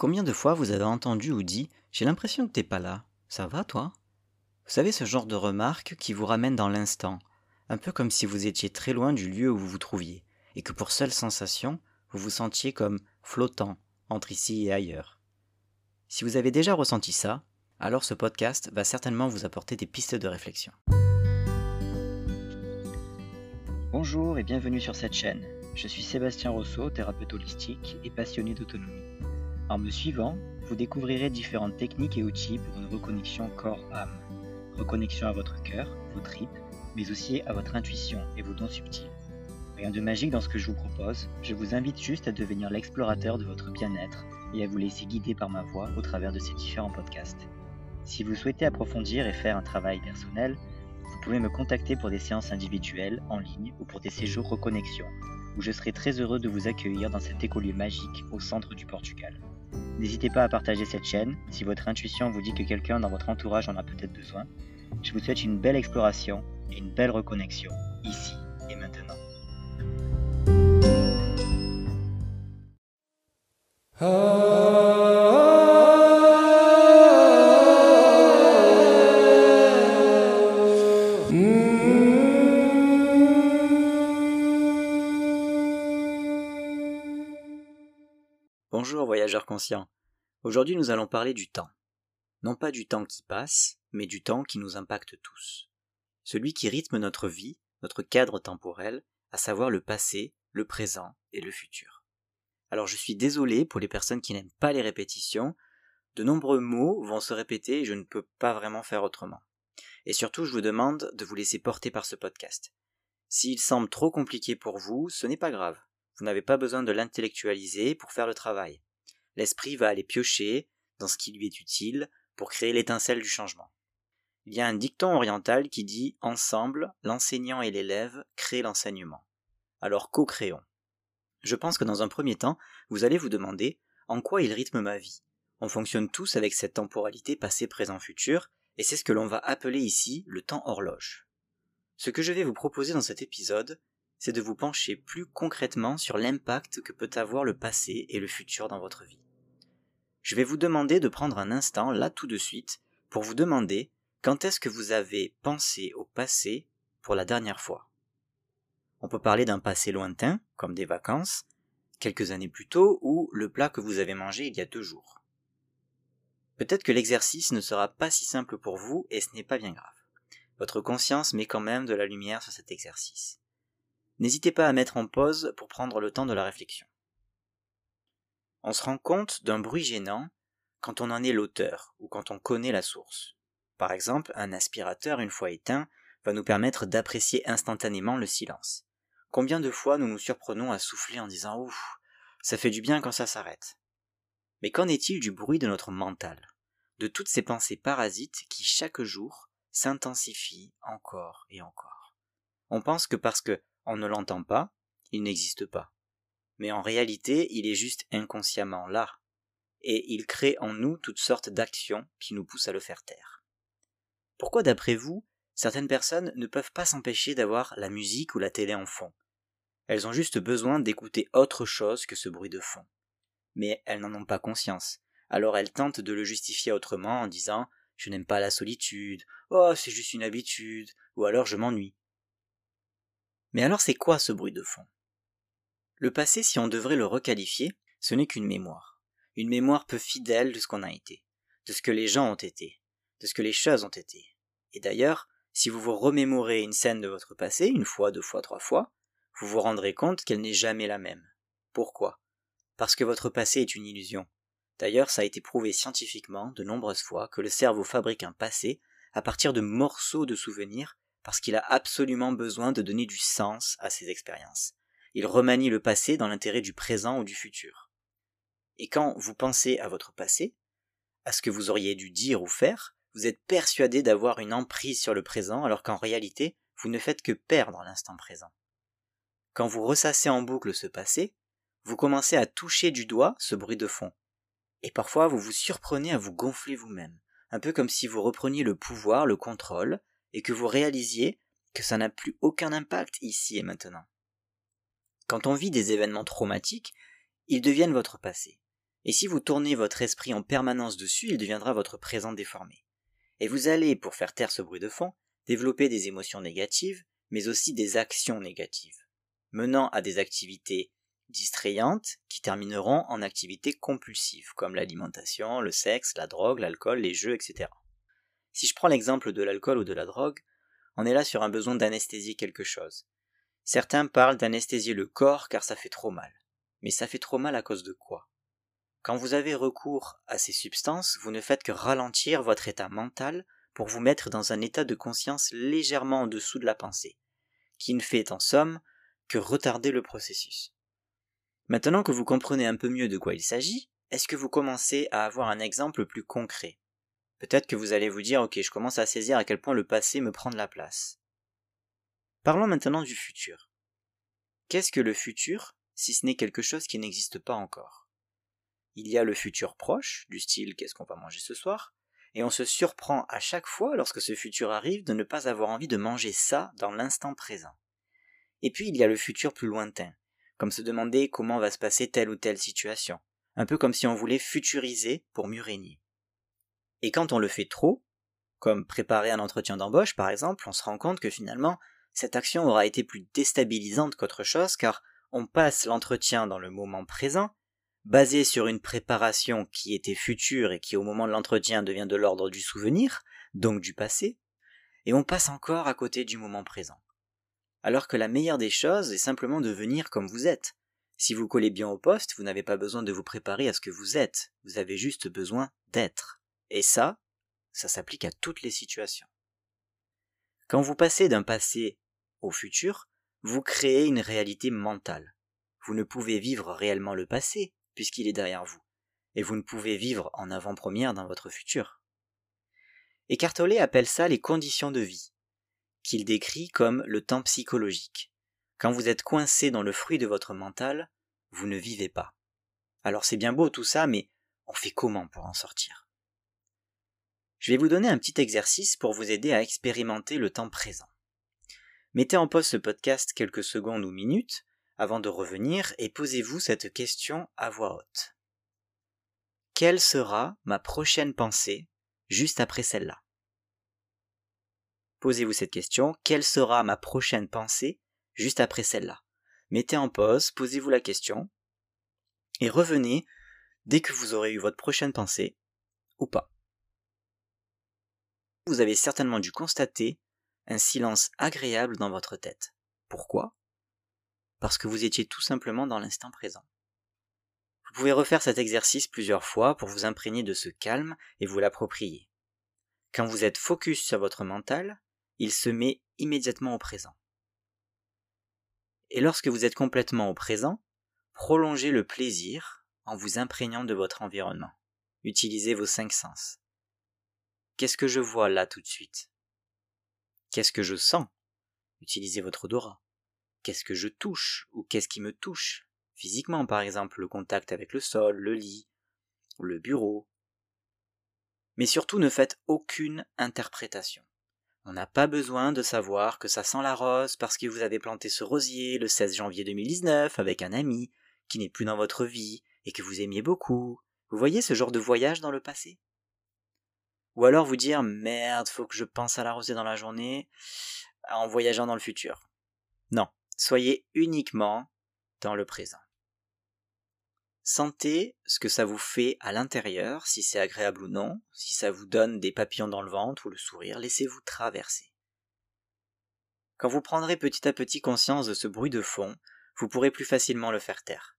Combien de fois vous avez entendu ou dit J'ai l'impression que t'es pas là. Ça va, toi? Vous savez ce genre de remarque qui vous ramène dans l'instant, un peu comme si vous étiez très loin du lieu où vous vous trouviez, et que pour seule sensation, vous vous sentiez comme flottant entre ici et ailleurs. Si vous avez déjà ressenti ça, alors ce podcast va certainement vous apporter des pistes de réflexion. Bonjour et bienvenue sur cette chaîne. Je suis Sébastien Rousseau, thérapeute holistique et passionné d'autonomie. En me suivant, vous découvrirez différentes techniques et outils pour une reconnexion corps-âme. Reconnexion à votre cœur, vos tripes, mais aussi à votre intuition et vos dons subtils. Rien de magique dans ce que je vous propose, je vous invite juste à devenir l'explorateur de votre bien-être et à vous laisser guider par ma voix au travers de ces différents podcasts. Si vous souhaitez approfondir et faire un travail personnel, vous pouvez me contacter pour des séances individuelles, en ligne ou pour des séjours reconnexion, où je serai très heureux de vous accueillir dans cet écolieu magique au centre du Portugal. N'hésitez pas à partager cette chaîne si votre intuition vous dit que quelqu'un dans votre entourage en a peut-être besoin. Je vous souhaite une belle exploration et une belle reconnexion, ici et maintenant. Bonjour Aujourd'hui nous allons parler du temps. Non pas du temps qui passe, mais du temps qui nous impacte tous. Celui qui rythme notre vie, notre cadre temporel, à savoir le passé, le présent et le futur. Alors je suis désolé pour les personnes qui n'aiment pas les répétitions, de nombreux mots vont se répéter et je ne peux pas vraiment faire autrement. Et surtout je vous demande de vous laisser porter par ce podcast. S'il semble trop compliqué pour vous, ce n'est pas grave. Vous n'avez pas besoin de l'intellectualiser pour faire le travail. L'esprit va aller piocher dans ce qui lui est utile pour créer l'étincelle du changement. Il y a un dicton oriental qui dit Ensemble, l'enseignant et l'élève créent l'enseignement. Alors co-créons. Je pense que dans un premier temps, vous allez vous demander en quoi il rythme ma vie. On fonctionne tous avec cette temporalité passé, présent, futur, et c'est ce que l'on va appeler ici le temps horloge. Ce que je vais vous proposer dans cet épisode, c'est de vous pencher plus concrètement sur l'impact que peut avoir le passé et le futur dans votre vie. Je vais vous demander de prendre un instant, là tout de suite, pour vous demander quand est-ce que vous avez pensé au passé pour la dernière fois. On peut parler d'un passé lointain, comme des vacances, quelques années plus tôt, ou le plat que vous avez mangé il y a deux jours. Peut-être que l'exercice ne sera pas si simple pour vous, et ce n'est pas bien grave. Votre conscience met quand même de la lumière sur cet exercice n'hésitez pas à mettre en pause pour prendre le temps de la réflexion. On se rend compte d'un bruit gênant quand on en est l'auteur ou quand on connaît la source. Par exemple, un aspirateur, une fois éteint, va nous permettre d'apprécier instantanément le silence. Combien de fois nous nous surprenons à souffler en disant Ouf, ça fait du bien quand ça s'arrête. Mais qu'en est-il du bruit de notre mental, de toutes ces pensées parasites qui chaque jour s'intensifient encore et encore On pense que parce que on ne l'entend pas, il n'existe pas. Mais en réalité, il est juste inconsciemment là, et il crée en nous toutes sortes d'actions qui nous poussent à le faire taire. Pourquoi, d'après vous, certaines personnes ne peuvent pas s'empêcher d'avoir la musique ou la télé en fond? Elles ont juste besoin d'écouter autre chose que ce bruit de fond. Mais elles n'en ont pas conscience, alors elles tentent de le justifier autrement en disant je n'aime pas la solitude, oh c'est juste une habitude, ou alors je m'ennuie. Mais alors c'est quoi ce bruit de fond? Le passé, si on devrait le requalifier, ce n'est qu'une mémoire. Une mémoire peu fidèle de ce qu'on a été, de ce que les gens ont été, de ce que les choses ont été. Et d'ailleurs, si vous vous remémorez une scène de votre passé, une fois, deux fois, trois fois, vous vous rendrez compte qu'elle n'est jamais la même. Pourquoi? Parce que votre passé est une illusion. D'ailleurs, ça a été prouvé scientifiquement de nombreuses fois que le cerveau fabrique un passé à partir de morceaux de souvenirs parce qu'il a absolument besoin de donner du sens à ses expériences. Il remanie le passé dans l'intérêt du présent ou du futur. Et quand vous pensez à votre passé, à ce que vous auriez dû dire ou faire, vous êtes persuadé d'avoir une emprise sur le présent alors qu'en réalité, vous ne faites que perdre l'instant présent. Quand vous ressassez en boucle ce passé, vous commencez à toucher du doigt ce bruit de fond. Et parfois vous vous surprenez à vous gonfler vous-même, un peu comme si vous repreniez le pouvoir, le contrôle, et que vous réalisiez que ça n'a plus aucun impact ici et maintenant. Quand on vit des événements traumatiques, ils deviennent votre passé. Et si vous tournez votre esprit en permanence dessus, il deviendra votre présent déformé. Et vous allez, pour faire taire ce bruit de fond, développer des émotions négatives, mais aussi des actions négatives, menant à des activités distrayantes qui termineront en activités compulsives, comme l'alimentation, le sexe, la drogue, l'alcool, les jeux, etc. Si je prends l'exemple de l'alcool ou de la drogue, on est là sur un besoin d'anesthésier quelque chose. Certains parlent d'anesthésier le corps car ça fait trop mal. Mais ça fait trop mal à cause de quoi? Quand vous avez recours à ces substances, vous ne faites que ralentir votre état mental pour vous mettre dans un état de conscience légèrement en dessous de la pensée, qui ne fait en somme que retarder le processus. Maintenant que vous comprenez un peu mieux de quoi il s'agit, est-ce que vous commencez à avoir un exemple plus concret? Peut-être que vous allez vous dire ok, je commence à saisir à quel point le passé me prend de la place. Parlons maintenant du futur. Qu'est-ce que le futur si ce n'est quelque chose qui n'existe pas encore? Il y a le futur proche, du style qu'est-ce qu'on va manger ce soir, et on se surprend à chaque fois lorsque ce futur arrive de ne pas avoir envie de manger ça dans l'instant présent. Et puis il y a le futur plus lointain, comme se demander comment va se passer telle ou telle situation, un peu comme si on voulait futuriser pour mieux régner. Et quand on le fait trop, comme préparer un entretien d'embauche par exemple, on se rend compte que finalement cette action aura été plus déstabilisante qu'autre chose car on passe l'entretien dans le moment présent basé sur une préparation qui était future et qui au moment de l'entretien devient de l'ordre du souvenir, donc du passé, et on passe encore à côté du moment présent. Alors que la meilleure des choses est simplement de venir comme vous êtes. Si vous collez bien au poste, vous n'avez pas besoin de vous préparer à ce que vous êtes, vous avez juste besoin d'être. Et ça, ça s'applique à toutes les situations. Quand vous passez d'un passé au futur, vous créez une réalité mentale. Vous ne pouvez vivre réellement le passé, puisqu'il est derrière vous, et vous ne pouvez vivre en avant-première dans votre futur. Eckhart appelle ça les conditions de vie, qu'il décrit comme le temps psychologique. Quand vous êtes coincé dans le fruit de votre mental, vous ne vivez pas. Alors c'est bien beau tout ça, mais on fait comment pour en sortir? Je vais vous donner un petit exercice pour vous aider à expérimenter le temps présent. Mettez en pause ce podcast quelques secondes ou minutes avant de revenir et posez-vous cette question à voix haute. Quelle sera ma prochaine pensée juste après celle-là? Posez-vous cette question, quelle sera ma prochaine pensée juste après celle-là? Mettez en pause, posez-vous la question et revenez dès que vous aurez eu votre prochaine pensée ou pas. Vous avez certainement dû constater un silence agréable dans votre tête. Pourquoi? Parce que vous étiez tout simplement dans l'instant présent. Vous pouvez refaire cet exercice plusieurs fois pour vous imprégner de ce calme et vous l'approprier. Quand vous êtes focus sur votre mental, il se met immédiatement au présent. Et lorsque vous êtes complètement au présent, prolongez le plaisir en vous imprégnant de votre environnement. Utilisez vos cinq sens. Qu'est-ce que je vois là tout de suite? Qu'est-ce que je sens? Utilisez votre odorat qu'est-ce que je touche ou qu'est-ce qui me touche? Physiquement par exemple le contact avec le sol, le lit, le bureau. Mais surtout ne faites aucune interprétation. On n'a pas besoin de savoir que ça sent la rose parce que vous avez planté ce rosier le 16 janvier 2019 avec un ami qui n'est plus dans votre vie et que vous aimiez beaucoup. Vous voyez ce genre de voyage dans le passé? Ou alors vous dire merde, faut que je pense à la rosée dans la journée en voyageant dans le futur. Non, Soyez uniquement dans le présent. Sentez ce que ça vous fait à l'intérieur, si c'est agréable ou non, si ça vous donne des papillons dans le ventre ou le sourire, laissez-vous traverser. Quand vous prendrez petit à petit conscience de ce bruit de fond, vous pourrez plus facilement le faire taire.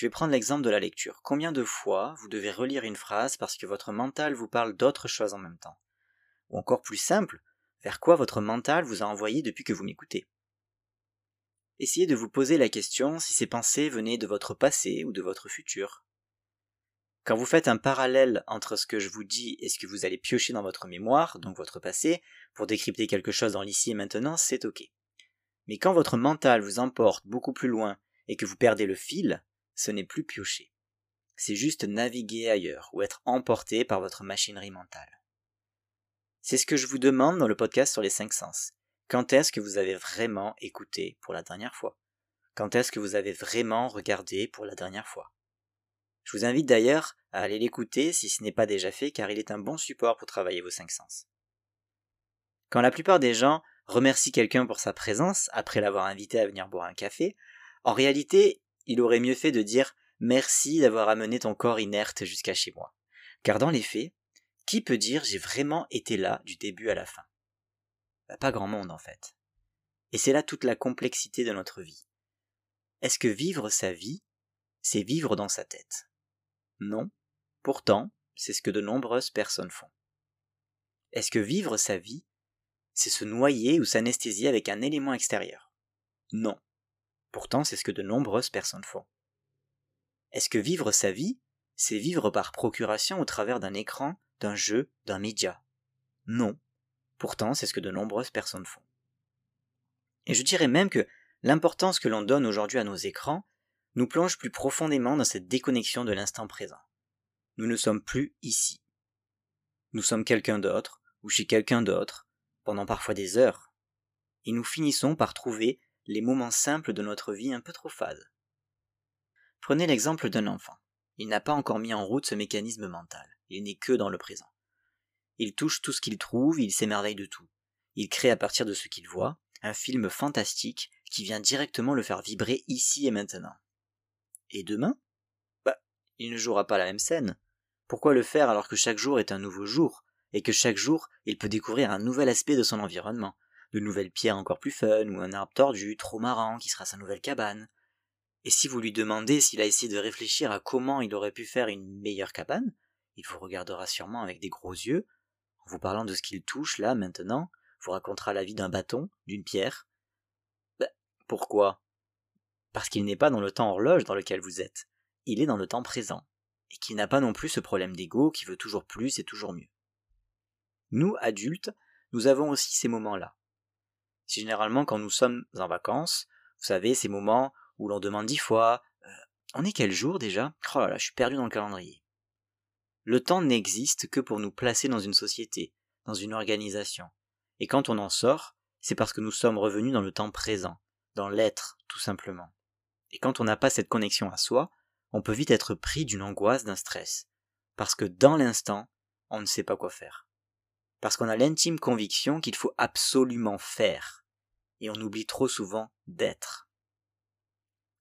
Je vais prendre l'exemple de la lecture. Combien de fois vous devez relire une phrase parce que votre mental vous parle d'autre chose en même temps? Ou encore plus simple, vers quoi votre mental vous a envoyé depuis que vous m'écoutez? Essayez de vous poser la question si ces pensées venaient de votre passé ou de votre futur. Quand vous faites un parallèle entre ce que je vous dis et ce que vous allez piocher dans votre mémoire, donc votre passé, pour décrypter quelque chose dans l'ici et maintenant, c'est ok. Mais quand votre mental vous emporte beaucoup plus loin et que vous perdez le fil, ce n'est plus piocher. C'est juste naviguer ailleurs ou être emporté par votre machinerie mentale. C'est ce que je vous demande dans le podcast sur les cinq sens. Quand est-ce que vous avez vraiment écouté pour la dernière fois? Quand est-ce que vous avez vraiment regardé pour la dernière fois? Je vous invite d'ailleurs à aller l'écouter si ce n'est pas déjà fait car il est un bon support pour travailler vos cinq sens. Quand la plupart des gens remercient quelqu'un pour sa présence après l'avoir invité à venir boire un café, en réalité, il aurait mieux fait de dire merci d'avoir amené ton corps inerte jusqu'à chez moi. Car dans les faits, qui peut dire j'ai vraiment été là du début à la fin? Bah, Pas grand monde en fait. Et c'est là toute la complexité de notre vie. Est-ce que vivre sa vie, c'est vivre dans sa tête? Non. Pourtant, c'est ce que de nombreuses personnes font. Est-ce que vivre sa vie, c'est se noyer ou s'anesthésier avec un élément extérieur? Non. Pourtant, c'est ce que de nombreuses personnes font. Est-ce que vivre sa vie, c'est vivre par procuration au travers d'un écran, d'un jeu, d'un média? Non. Pourtant, c'est ce que de nombreuses personnes font. Et je dirais même que l'importance que l'on donne aujourd'hui à nos écrans nous plonge plus profondément dans cette déconnexion de l'instant présent. Nous ne sommes plus ici. Nous sommes quelqu'un d'autre, ou chez quelqu'un d'autre, pendant parfois des heures, et nous finissons par trouver les moments simples de notre vie un peu trop fades. Prenez l'exemple d'un enfant. Il n'a pas encore mis en route ce mécanisme mental, il n'est que dans le présent. Il touche tout ce qu'il trouve, il s'émerveille de tout. Il crée à partir de ce qu'il voit, un film fantastique qui vient directement le faire vibrer ici et maintenant. Et demain? Bah, il ne jouera pas la même scène. Pourquoi le faire alors que chaque jour est un nouveau jour, et que chaque jour il peut découvrir un nouvel aspect de son environnement, de nouvelles pierres encore plus fun, ou un arbre tordu, trop marrant, qui sera sa nouvelle cabane. Et si vous lui demandez s'il a essayé de réfléchir à comment il aurait pu faire une meilleure cabane, il vous regardera sûrement avec des gros yeux, en vous parlant de ce qu'il touche là maintenant, vous racontera la vie d'un bâton, d'une pierre. Ben, pourquoi? Parce qu'il n'est pas dans le temps horloge dans lequel vous êtes, il est dans le temps présent, et qu'il n'a pas non plus ce problème d'ego qui veut toujours plus et toujours mieux. Nous, adultes, nous avons aussi ces moments-là. Généralement quand nous sommes en vacances, vous savez, ces moments où l'on demande dix fois euh, On est quel jour déjà? Oh là là, je suis perdu dans le calendrier. Le temps n'existe que pour nous placer dans une société, dans une organisation. Et quand on en sort, c'est parce que nous sommes revenus dans le temps présent, dans l'être, tout simplement. Et quand on n'a pas cette connexion à soi, on peut vite être pris d'une angoisse, d'un stress. Parce que dans l'instant, on ne sait pas quoi faire parce qu'on a l'intime conviction qu'il faut absolument faire, et on oublie trop souvent d'être.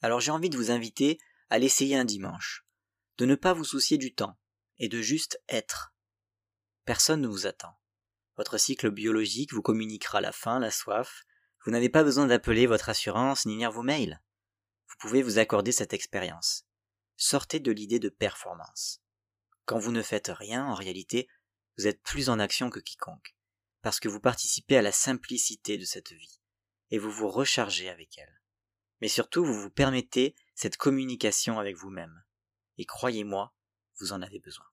Alors j'ai envie de vous inviter à l'essayer un dimanche, de ne pas vous soucier du temps, et de juste être. Personne ne vous attend. Votre cycle biologique vous communiquera la faim, la soif, vous n'avez pas besoin d'appeler votre assurance ni lire vos mails. Vous pouvez vous accorder cette expérience. Sortez de l'idée de performance. Quand vous ne faites rien, en réalité, vous êtes plus en action que quiconque, parce que vous participez à la simplicité de cette vie, et vous vous rechargez avec elle. Mais surtout, vous vous permettez cette communication avec vous-même. Et croyez-moi, vous en avez besoin.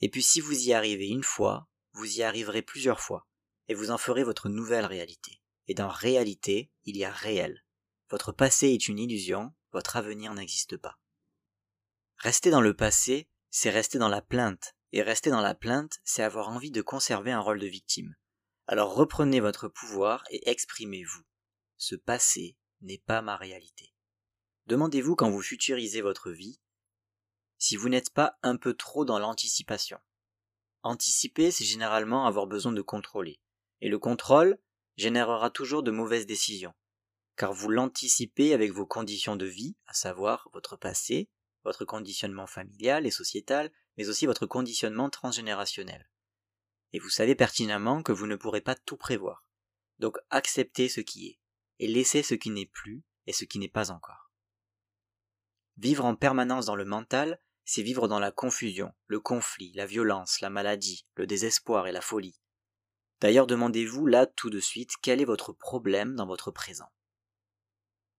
Et puis si vous y arrivez une fois, vous y arriverez plusieurs fois, et vous en ferez votre nouvelle réalité. Et dans réalité, il y a réel. Votre passé est une illusion, votre avenir n'existe pas. Rester dans le passé, c'est rester dans la plainte, et rester dans la plainte, c'est avoir envie de conserver un rôle de victime. Alors reprenez votre pouvoir et exprimez-vous. Ce passé n'est pas ma réalité. Demandez-vous quand vous futurisez votre vie si vous n'êtes pas un peu trop dans l'anticipation. Anticiper, c'est généralement avoir besoin de contrôler. Et le contrôle générera toujours de mauvaises décisions. Car vous l'anticipez avec vos conditions de vie, à savoir votre passé, votre conditionnement familial et sociétal, mais aussi votre conditionnement transgénérationnel. Et vous savez pertinemment que vous ne pourrez pas tout prévoir. Donc acceptez ce qui est, et laissez ce qui n'est plus et ce qui n'est pas encore. Vivre en permanence dans le mental, c'est vivre dans la confusion, le conflit, la violence, la maladie, le désespoir et la folie. D'ailleurs demandez-vous là tout de suite quel est votre problème dans votre présent.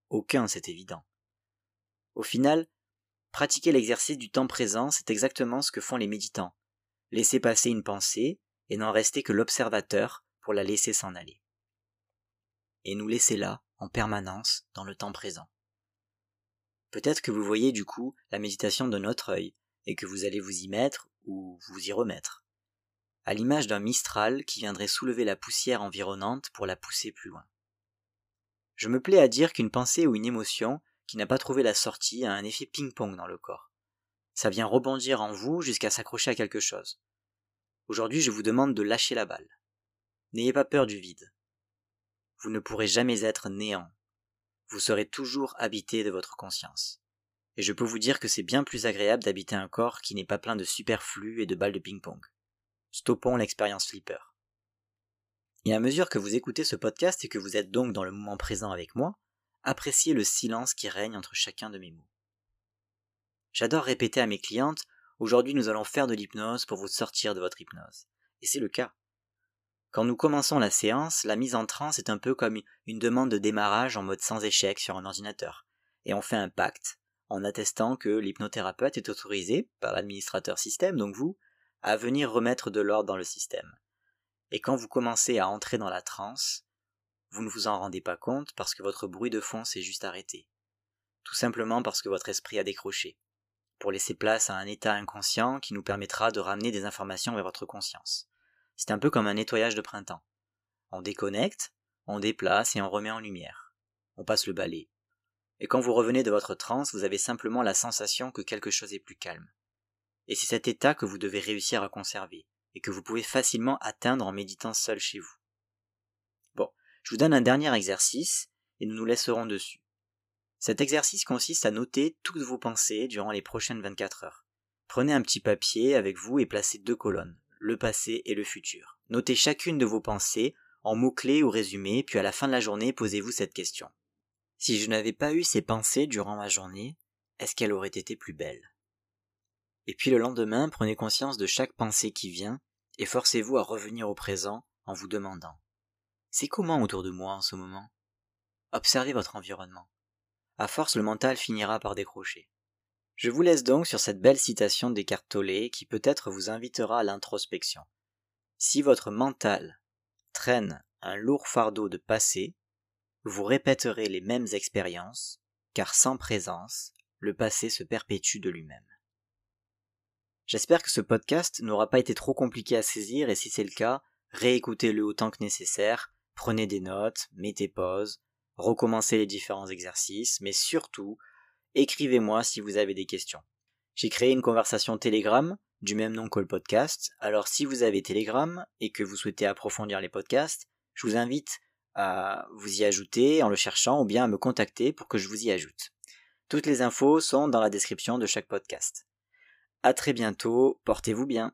Aucun, c'est évident. Au final, Pratiquer l'exercice du temps présent, c'est exactement ce que font les méditants. Laisser passer une pensée et n'en rester que l'observateur pour la laisser s'en aller. Et nous laisser là, en permanence, dans le temps présent. Peut-être que vous voyez du coup la méditation de notre œil, et que vous allez vous y mettre ou vous y remettre. À l'image d'un mistral qui viendrait soulever la poussière environnante pour la pousser plus loin. Je me plais à dire qu'une pensée ou une émotion qui n'a pas trouvé la sortie a un effet ping-pong dans le corps. Ça vient rebondir en vous jusqu'à s'accrocher à quelque chose. Aujourd'hui, je vous demande de lâcher la balle. N'ayez pas peur du vide. Vous ne pourrez jamais être néant. Vous serez toujours habité de votre conscience. Et je peux vous dire que c'est bien plus agréable d'habiter un corps qui n'est pas plein de superflu et de balles de ping-pong. Stoppons l'expérience flipper. Et à mesure que vous écoutez ce podcast et que vous êtes donc dans le moment présent avec moi, appréciez le silence qui règne entre chacun de mes mots. J'adore répéter à mes clientes Aujourd'hui nous allons faire de l'hypnose pour vous sortir de votre hypnose. Et c'est le cas. Quand nous commençons la séance, la mise en transe est un peu comme une demande de démarrage en mode sans échec sur un ordinateur. Et on fait un pacte en attestant que l'hypnothérapeute est autorisé par l'administrateur système, donc vous, à venir remettre de l'ordre dans le système. Et quand vous commencez à entrer dans la transe, vous ne vous en rendez pas compte parce que votre bruit de fond s'est juste arrêté. Tout simplement parce que votre esprit a décroché pour laisser place à un état inconscient qui nous permettra de ramener des informations vers votre conscience. C'est un peu comme un nettoyage de printemps. On déconnecte, on déplace et on remet en lumière. On passe le balai. Et quand vous revenez de votre transe, vous avez simplement la sensation que quelque chose est plus calme. Et c'est cet état que vous devez réussir à conserver, et que vous pouvez facilement atteindre en méditant seul chez vous. Bon, je vous donne un dernier exercice, et nous nous laisserons dessus. Cet exercice consiste à noter toutes vos pensées durant les prochaines 24 heures. Prenez un petit papier avec vous et placez deux colonnes, le passé et le futur. Notez chacune de vos pensées en mots-clés ou résumés, puis à la fin de la journée, posez-vous cette question. Si je n'avais pas eu ces pensées durant ma journée, est-ce qu'elle aurait été plus belle Et puis le lendemain, prenez conscience de chaque pensée qui vient, et forcez-vous à revenir au présent en vous demandant C'est comment autour de moi en ce moment? Observez votre environnement à force le mental finira par décrocher. Je vous laisse donc sur cette belle citation d'Eckhart Tolle qui peut-être vous invitera à l'introspection. Si votre mental traîne un lourd fardeau de passé, vous répéterez les mêmes expériences, car sans présence, le passé se perpétue de lui-même. J'espère que ce podcast n'aura pas été trop compliqué à saisir et si c'est le cas, réécoutez-le autant que nécessaire, prenez des notes, mettez pause, recommencer les différents exercices, mais surtout, écrivez-moi si vous avez des questions. J'ai créé une conversation Telegram du même nom que le podcast, alors si vous avez Telegram et que vous souhaitez approfondir les podcasts, je vous invite à vous y ajouter en le cherchant ou bien à me contacter pour que je vous y ajoute. Toutes les infos sont dans la description de chaque podcast. À très bientôt, portez-vous bien.